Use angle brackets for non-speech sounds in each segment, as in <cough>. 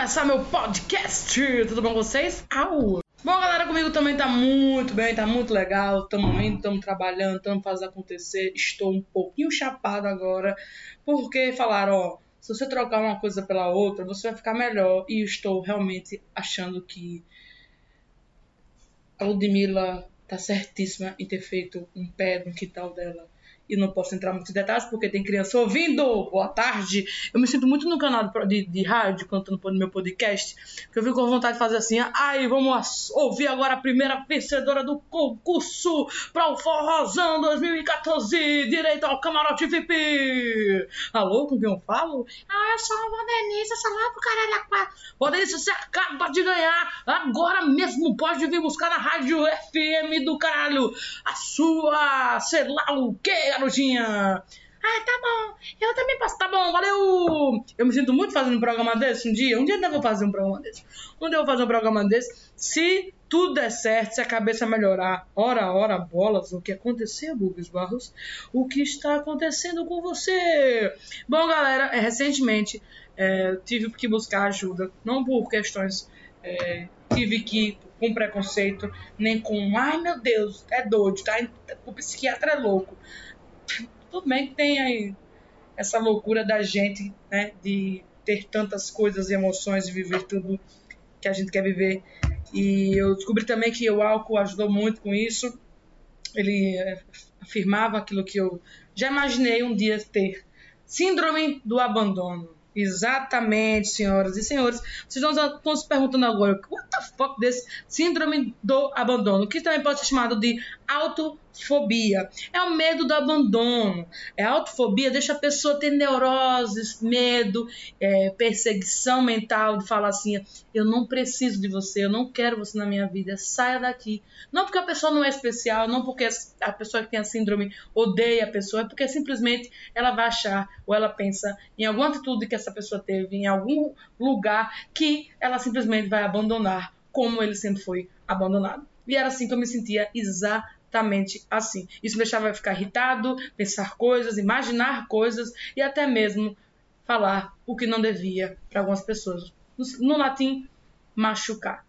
começar meu podcast. Tudo bom com vocês? Au! Bom, galera, comigo também tá muito bem, tá muito legal. Tamo indo, tamo trabalhando, tamo fazendo acontecer. Estou um pouquinho chapado agora, porque falaram, ó, se você trocar uma coisa pela outra, você vai ficar melhor. E estou realmente achando que a Ludmilla tá certíssima em ter feito um pé no quintal dela e não posso entrar muito em detalhes porque tem criança ouvindo. Boa tarde. Eu me sinto muito no canal de, de rádio, cantando no meu podcast, que eu fico com vontade de fazer assim. Ai, vamos ouvir agora a primeira vencedora do concurso para o Forrozão 2014, direito ao camarote VIP. Alô, com quem eu falo? Ah, eu sou a Vanessa, sou lá pro caralho quatro. Vanessa, você acaba de ganhar. Agora mesmo pode vir buscar na rádio FM do caralho a sua, sei lá o que, garotinha? Ah, tá bom. Eu também posso. Tá bom, valeu. Eu me sinto muito fazendo um programa desse um dia. Um dia eu vou fazer um programa desse. Um dia eu vou fazer um programa desse. Se tudo der certo, se a cabeça melhorar. Ora, ora, bolas. O que aconteceu, Bubis Barros? O que está acontecendo com você? Bom, galera, é, recentemente é, tive que buscar ajuda. Não por questões. É, tive que com preconceito, nem com, ai meu Deus, é doido, tá? O psiquiatra é louco tudo bem que tem aí essa loucura da gente, né, de ter tantas coisas e emoções e viver tudo que a gente quer viver. E eu descobri também que o álcool ajudou muito com isso. Ele é, afirmava aquilo que eu já imaginei um dia ter: síndrome do abandono. Exatamente, senhoras e senhores. Vocês estão se perguntando agora, what the fuck desse síndrome do abandono, que também pode ser chamado de autofobia. É o medo do abandono. É autofobia deixa a pessoa ter neuroses, medo, é, perseguição mental de falar assim: eu não preciso de você, eu não quero você na minha vida, saia daqui. Não porque a pessoa não é especial, não porque a pessoa que tem a síndrome odeia a pessoa, é porque simplesmente ela vai achar ou ela pensa em alguma atitude que essa pessoa teve, em algum lugar que ela simplesmente vai abandonar, como ele sempre foi abandonado. E era assim que eu me sentia exatamente assim. Isso me deixava ficar irritado, pensar coisas, imaginar coisas e até mesmo falar o que não devia para algumas pessoas. No, latim, machucar.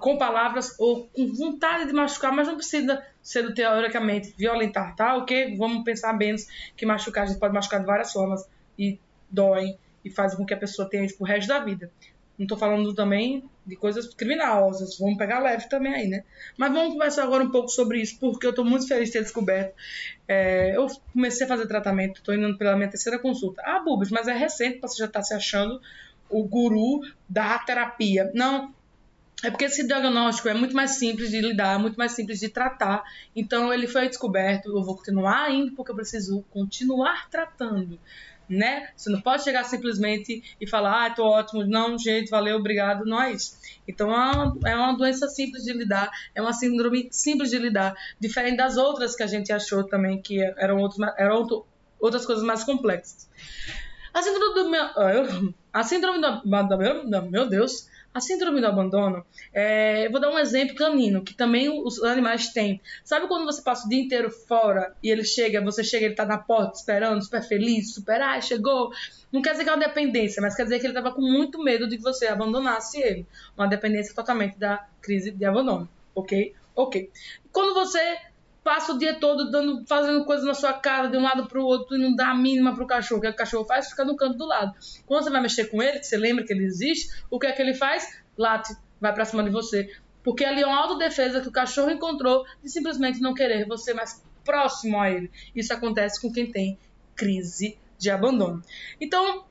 Com palavras ou com vontade de machucar, mas não precisa ser teoricamente violentar, tá? Ok? Vamos pensar menos que machucar, a gente pode machucar de várias formas e dói e faz com que a pessoa tenha isso pro resto da vida. Não estou falando também de coisas criminosas, vamos pegar leve também aí, né? Mas vamos conversar agora um pouco sobre isso, porque eu estou muito feliz de ter descoberto. É, eu comecei a fazer tratamento, estou indo pela minha terceira consulta. Ah, Bubis, mas é recente, você já está se achando o guru da terapia. Não, é porque esse diagnóstico é muito mais simples de lidar, muito mais simples de tratar. Então ele foi descoberto, eu vou continuar indo porque eu preciso continuar tratando né? Você não pode chegar simplesmente e falar, ah, tô ótimo, não, gente, valeu, obrigado, não é isso. Então é uma, é uma doença simples de lidar, é uma síndrome simples de lidar, diferente das outras que a gente achou também que eram, outros, eram outras coisas mais complexas. A síndrome do meu, ah, a síndrome do, meu Deus, a síndrome do abandono, é, eu vou dar um exemplo canino, que também os animais têm. Sabe quando você passa o dia inteiro fora e ele chega, você chega, ele tá na porta esperando, super feliz, super, ai, chegou. Não quer dizer que é uma dependência, mas quer dizer que ele tava com muito medo de que você abandonasse ele. Uma dependência totalmente da crise de abandono, ok? Ok. Quando você passa o dia todo dando, fazendo coisas na sua cara de um lado para o outro e não dá a mínima pro cachorro. O que, o cachorro faz? Fica no canto do lado. Quando você vai mexer com ele, que você lembra que ele existe, o que é que ele faz? Late, vai para cima de você. Porque ali é uma autodefesa que o cachorro encontrou de simplesmente não querer você mais próximo a ele. Isso acontece com quem tem crise de abandono. Então,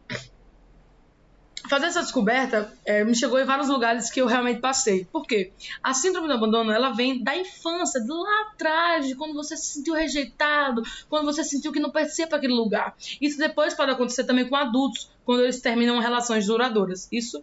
fazer essa descoberta é, me chegou em vários lugares que eu realmente passei. Por quê? A síndrome do abandono, ela vem da infância, de lá atrás, de quando você se sentiu rejeitado, quando você sentiu que não pertencia para aquele lugar. Isso depois pode acontecer também com adultos, quando eles terminam relações duradouras. Isso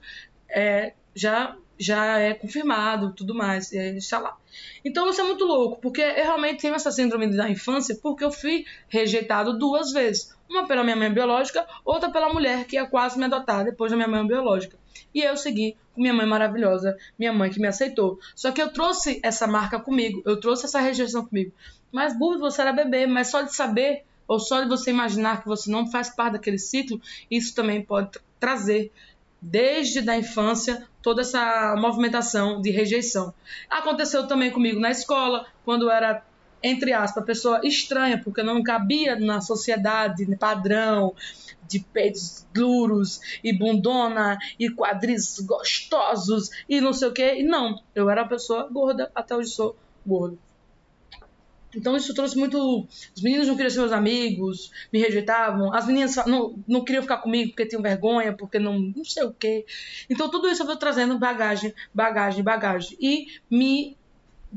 é, já já é confirmado, tudo mais, é, está lá. Então isso é muito louco, porque eu realmente tenho essa síndrome da infância porque eu fui rejeitado duas vezes. Uma pela minha mãe biológica, outra pela mulher que ia quase me adotar depois da minha mãe biológica. E eu segui com minha mãe maravilhosa, minha mãe que me aceitou. Só que eu trouxe essa marca comigo, eu trouxe essa rejeição comigo. Mas, burro, você era bebê, mas só de saber, ou só de você imaginar que você não faz parte daquele ciclo, isso também pode trazer desde da infância, toda essa movimentação de rejeição. Aconteceu também comigo na escola, quando eu era entre aspas, pessoa estranha, porque não cabia na sociedade padrão de peitos duros e bundona e quadris gostosos e não sei o que. E não, eu era uma pessoa gorda, até hoje sou gorda. Então isso trouxe muito. Os meninos não queriam ser meus amigos, me rejeitavam. As meninas não, não queriam ficar comigo porque tinham vergonha, porque não, não sei o quê. Então tudo isso eu vou trazendo bagagem, bagagem, bagagem. E me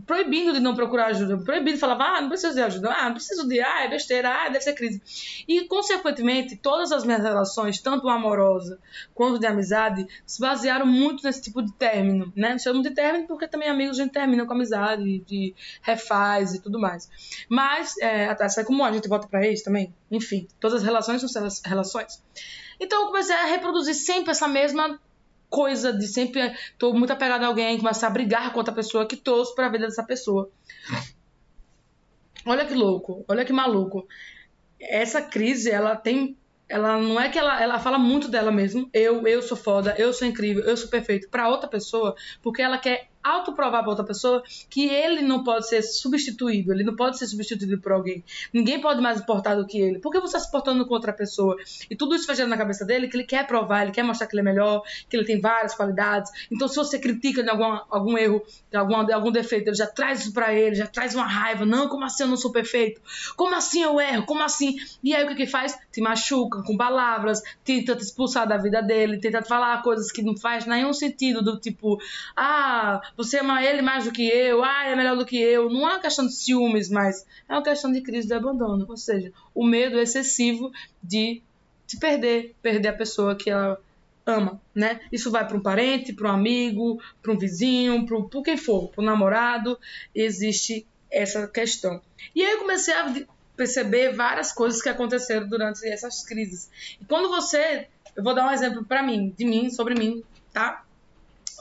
proibindo de não procurar ajuda, proibindo falar, ah, não preciso de ajuda, ah, não preciso de, ah, é besteira, ah, deve ser crise. E, consequentemente, todas as minhas relações, tanto amorosa quanto de amizade, se basearam muito nesse tipo de término, né? Chamo de término porque também amigos a gente termina com amizade, de refaz e tudo mais. Mas, é, até sai como a gente volta para isso também, enfim, todas as relações são relações. Então eu comecei a reproduzir sempre essa mesma coisa de sempre tô muito apegado a alguém, começar a brigar com outra pessoa que torço para a vida dessa pessoa. Olha que louco, olha que maluco. Essa crise, ela tem ela não é que ela, ela fala muito dela mesmo. Eu, eu sou foda, eu sou incrível, eu sou perfeito para outra pessoa, porque ela quer autoprovar para outra pessoa que ele não pode ser substituído, ele não pode ser substituído por alguém. Ninguém pode mais importar do que ele. Por que você está se portando com outra pessoa? E tudo isso fazendo na cabeça dele que ele quer provar, ele quer mostrar que ele é melhor, que ele tem várias qualidades. Então, se você critica de algum, algum erro, de algum, de algum defeito, ele já traz isso para ele, já traz uma raiva. Não, como assim eu não sou perfeito? Como assim eu erro? Como assim? E aí o que que faz? Te machuca com palavras, tenta te expulsar da vida dele, tenta falar coisas que não faz nenhum sentido, do tipo, ah, você ama ele mais do que eu, ah, é melhor do que eu. Não é uma questão de ciúmes, mas é uma questão de crise de abandono. Ou seja, o medo excessivo de te perder, perder a pessoa que ela ama, né? Isso vai para um parente, para um amigo, para um vizinho, para quem for, para um namorado, existe essa questão. E aí eu comecei a perceber várias coisas que aconteceram durante essas crises. E quando você, eu vou dar um exemplo para mim, de mim, sobre mim, tá?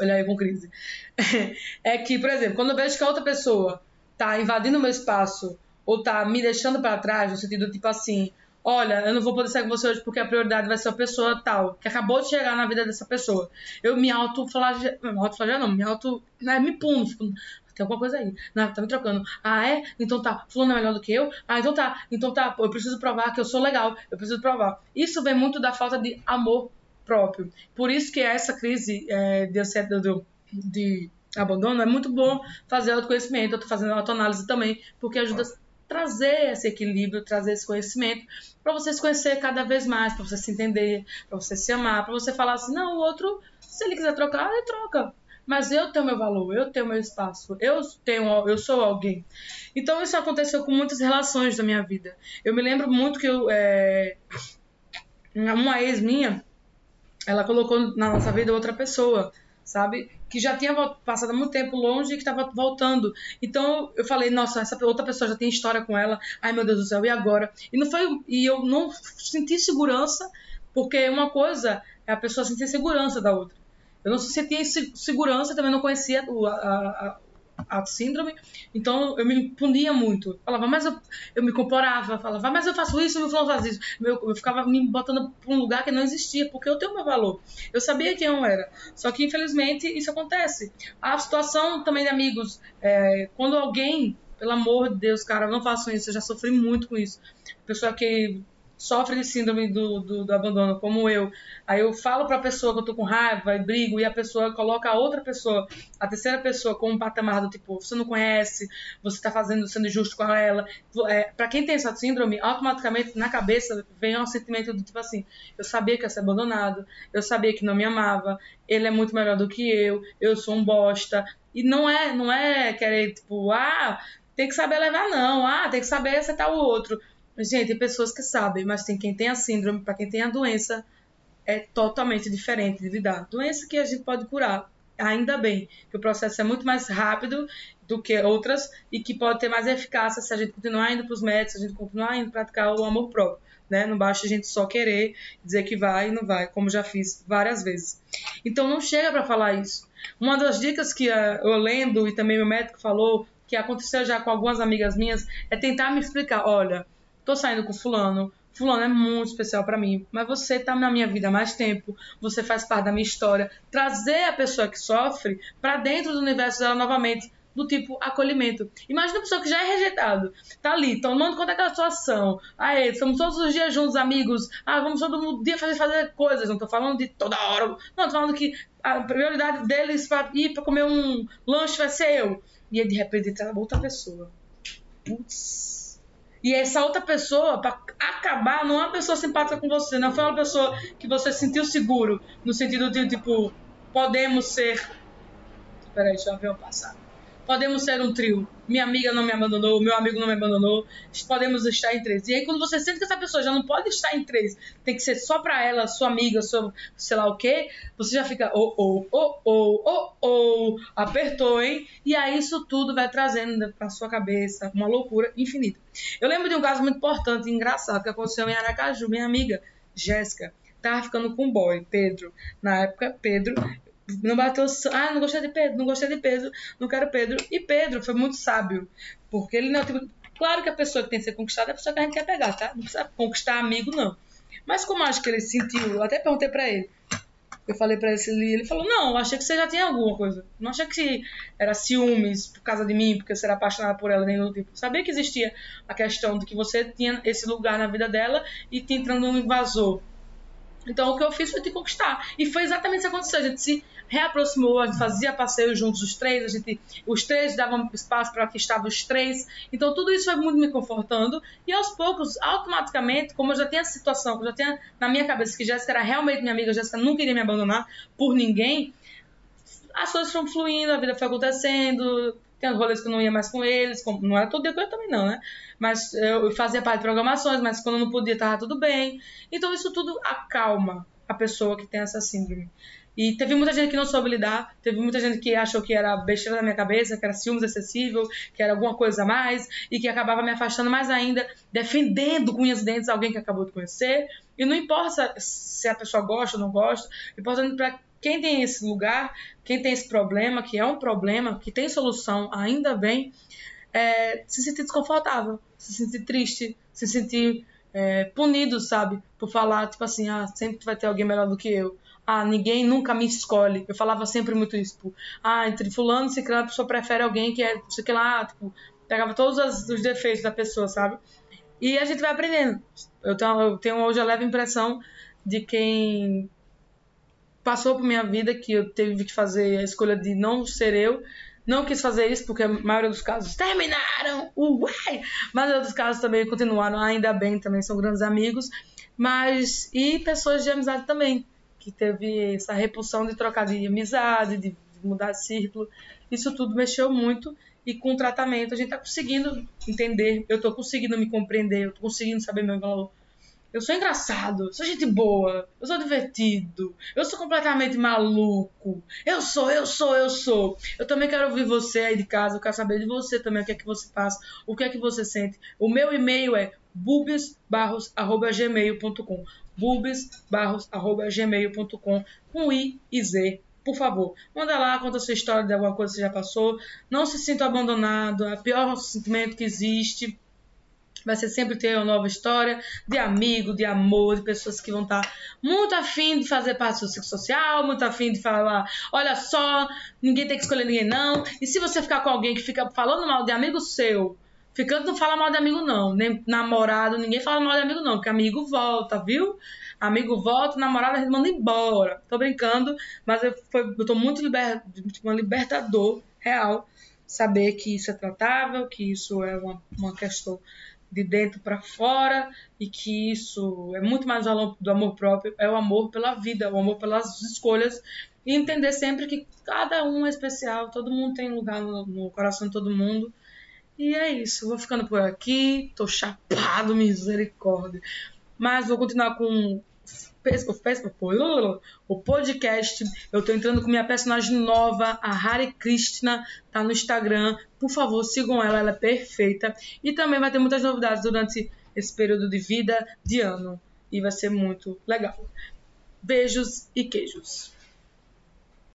Olha aí com crise, <laughs> é que, por exemplo, quando eu vejo que a outra pessoa tá invadindo o meu espaço ou tá me deixando para trás, no sentido tipo assim, olha, eu não vou poder sair com você hoje porque a prioridade vai ser a pessoa tal, que acabou de chegar na vida dessa pessoa. Eu me auto-flagelo, auto não, me auto, né, me puno, tem alguma coisa aí. Não, tá me trocando. Ah, é? Então tá. Fulano é melhor do que eu? Ah, então tá. Então tá. Eu preciso provar que eu sou legal. Eu preciso provar. Isso vem muito da falta de amor próprio. Por isso que essa crise é, de ansiedade de abandono é muito bom fazer autoconhecimento. Eu estou fazendo autoanálise também, porque ajuda a trazer esse equilíbrio, trazer esse conhecimento para você se conhecer cada vez mais, para você se entender, para você se amar, para você falar assim, não, o outro, se ele quiser trocar, ele troca. Mas eu tenho meu valor, eu tenho meu espaço, eu tenho, eu sou alguém. Então isso aconteceu com muitas relações da minha vida. Eu me lembro muito que eu, é, uma ex minha, ela colocou na nossa vida outra pessoa, sabe? Que já tinha passado muito tempo longe e que estava voltando. Então eu falei, nossa, essa outra pessoa já tem história com ela. Ai meu Deus do céu, e agora? E não foi e eu não senti segurança, porque uma coisa é a pessoa sentir segurança da outra. Eu não sentia segurança, também não conhecia a, a, a síndrome, então eu me punia muito. Falava, mas eu, eu me comporava, falava, mas eu faço isso, meu fulano faz isso. Eu, eu ficava me botando para um lugar que não existia, porque eu tenho meu valor. Eu sabia quem eu era. Só que, infelizmente, isso acontece. A situação também de amigos, é, quando alguém, pelo amor de Deus, cara, não façam isso, eu já sofri muito com isso. Pessoa que sofre de síndrome do, do, do, abandono, como eu. Aí eu falo para a pessoa que eu tô com raiva e brigo, e a pessoa coloca a outra pessoa, a terceira pessoa, com um patamar do tipo, você não conhece, você tá fazendo, sendo injusto com ela. É, para quem tem essa síndrome, automaticamente na cabeça vem um sentimento do tipo assim: eu sabia que ia ser abandonado, eu sabia que não me amava, ele é muito melhor do que eu, eu sou um bosta. E não é, não é querer, tipo, ah, tem que saber levar, não, ah, tem que saber aceitar o outro Gente, tem pessoas que sabem, mas tem quem tem a síndrome, para quem tem a doença, é totalmente diferente de lidar. Doença que a gente pode curar, ainda bem, que o processo é muito mais rápido do que outras e que pode ter mais eficácia se a gente continuar indo para os médicos, se a gente continuar indo praticar o amor próprio. Né? Não basta a gente só querer dizer que vai e não vai, como já fiz várias vezes. Então não chega para falar isso. Uma das dicas que uh, eu lendo e também meu médico falou, que aconteceu já com algumas amigas minhas, é tentar me explicar, olha, tô saindo com fulano, Fulano é muito especial para mim, mas você tá na minha vida há mais tempo, você faz parte da minha história. Trazer a pessoa que sofre para dentro do universo dela novamente, do tipo acolhimento. Imagina a pessoa que já é rejeitado, tá ali, tomando conta daquela situação. Aí, estamos todos os dias juntos, amigos. Ah, vamos todo dia fazer, fazer coisas. Não tô falando de toda hora. Não, tô falando que a prioridade deles para ir para comer um lanche vai ser eu. E aí, de repente, entra outra pessoa. Putz e essa outra pessoa, para acabar, não é uma pessoa simpática com você, não foi uma pessoa que você sentiu seguro, no sentido de, tipo, podemos ser. Peraí, deixa eu ver o passado podemos ser um trio. Minha amiga não me abandonou, meu amigo não me abandonou, podemos estar em três. E aí, quando você sente que essa pessoa já não pode estar em três, tem que ser só pra ela, sua amiga, sua, sei lá o quê, você já fica, oh, oh, oh, oh, oh, oh, apertou, hein? E aí, isso tudo vai trazendo pra sua cabeça uma loucura infinita. Eu lembro de um caso muito importante e engraçado que aconteceu em Aracaju. Minha amiga, Jéssica, tava ficando com um boy, Pedro. Na época, Pedro não bateu. Ah, não gostei de Pedro, não gostei de Pedro, não quero Pedro. E Pedro foi muito sábio. Porque ele não. Tipo, claro que a pessoa que tem que ser conquistada é a pessoa que a gente quer pegar, tá? Não precisa conquistar amigo, não. Mas como acho que ele sentiu, eu até perguntei pra ele. Eu falei pra ele, ele falou: Não, achei que você já tinha alguma coisa. Não achei que era ciúmes por causa de mim, porque você era apaixonada por ela, nem do tipo. Sabia que existia a questão de que você tinha esse lugar na vida dela e tinha entrando um invasor. Então o que eu fiz foi te conquistar. E foi exatamente isso que aconteceu. A gente se reaproximou, a gente fazia passeio juntos os três, a gente, os três davam espaço para que estavam os três. Então tudo isso foi muito me confortando. E aos poucos, automaticamente, como eu já tinha a situação, eu já tinha na minha cabeça que Jéssica era realmente minha amiga, Jéssica nunca iria me abandonar por ninguém, as coisas foram fluindo, a vida foi acontecendo, tem os rolês que eu não ia mais com eles, não era todo dia que eu também não, né? Mas eu fazia parte de programações, mas quando não podia, tava tudo bem. Então isso tudo acalma a pessoa que tem essa síndrome. E teve muita gente que não soube lidar, teve muita gente que achou que era besteira na minha cabeça, que era ciúmes excessivo, que era alguma coisa a mais, e que acabava me afastando mais ainda, defendendo com e dentes alguém que acabou de conhecer. E não importa se a pessoa gosta ou não gosta, importante para quem tem esse lugar, quem tem esse problema, que é um problema, que tem solução, ainda bem, é, se sentir desconfortável, se sentir triste, se sentir é, punido, sabe? Por falar, tipo assim, ah, sempre vai ter alguém melhor do que eu ah, ninguém nunca me escolhe. Eu falava sempre muito isso, tipo, ah, entre fulano e ciclano a pessoa prefere alguém que é, sei lá, tipo, pegava todos os defeitos da pessoa, sabe? E a gente vai aprendendo. Eu tenho, eu tenho hoje a leve impressão de quem passou por minha vida que eu teve que fazer a escolha de não ser eu. Não quis fazer isso porque a maioria dos casos terminaram, uai! Mas outros casos também continuaram, ainda bem, também são grandes amigos. Mas, e pessoas de amizade também que teve essa repulsão de trocar de amizade, de mudar de círculo. Isso tudo mexeu muito e com o tratamento a gente está conseguindo entender, eu estou conseguindo me compreender, eu estou conseguindo saber meu valor. Eu sou engraçado, eu sou gente boa, eu sou divertido, eu sou completamente maluco. Eu sou, eu sou, eu sou. Eu também quero ouvir você aí de casa, eu quero saber de você também, o que é que você passa, o que é que você sente. O meu e-mail é bulbesbarros.gmail.com bulbesbarros.gmail.com com I e Z, por favor. Manda lá, conta a sua história de alguma coisa que você já passou. Não se sinta abandonado, é o pior sentimento que existe vai ser sempre ter uma nova história de amigo, de amor, de pessoas que vão estar muito afim de fazer parte do ciclo social, muito afim de falar, olha só, ninguém tem que escolher ninguém não. E se você ficar com alguém que fica falando mal de amigo seu, Ficando não fala mal de amigo, não. Nem namorado, ninguém fala mal de amigo, não. Porque amigo volta, viu? Amigo volta, namorado a gente manda embora. Tô brincando, mas eu, foi, eu tô muito liber, uma libertador real saber que isso é tratável, que isso é uma, uma questão de dentro para fora e que isso é muito mais do amor próprio, é o amor pela vida, o amor pelas escolhas e entender sempre que cada um é especial, todo mundo tem lugar no, no coração de todo mundo e é isso, vou ficando por aqui, tô chapado, misericórdia. Mas vou continuar com o podcast. Eu tô entrando com minha personagem nova, a Hari Krishna, tá no Instagram. Por favor, sigam ela, ela é perfeita. E também vai ter muitas novidades durante esse período de vida de ano. E vai ser muito legal. Beijos e queijos.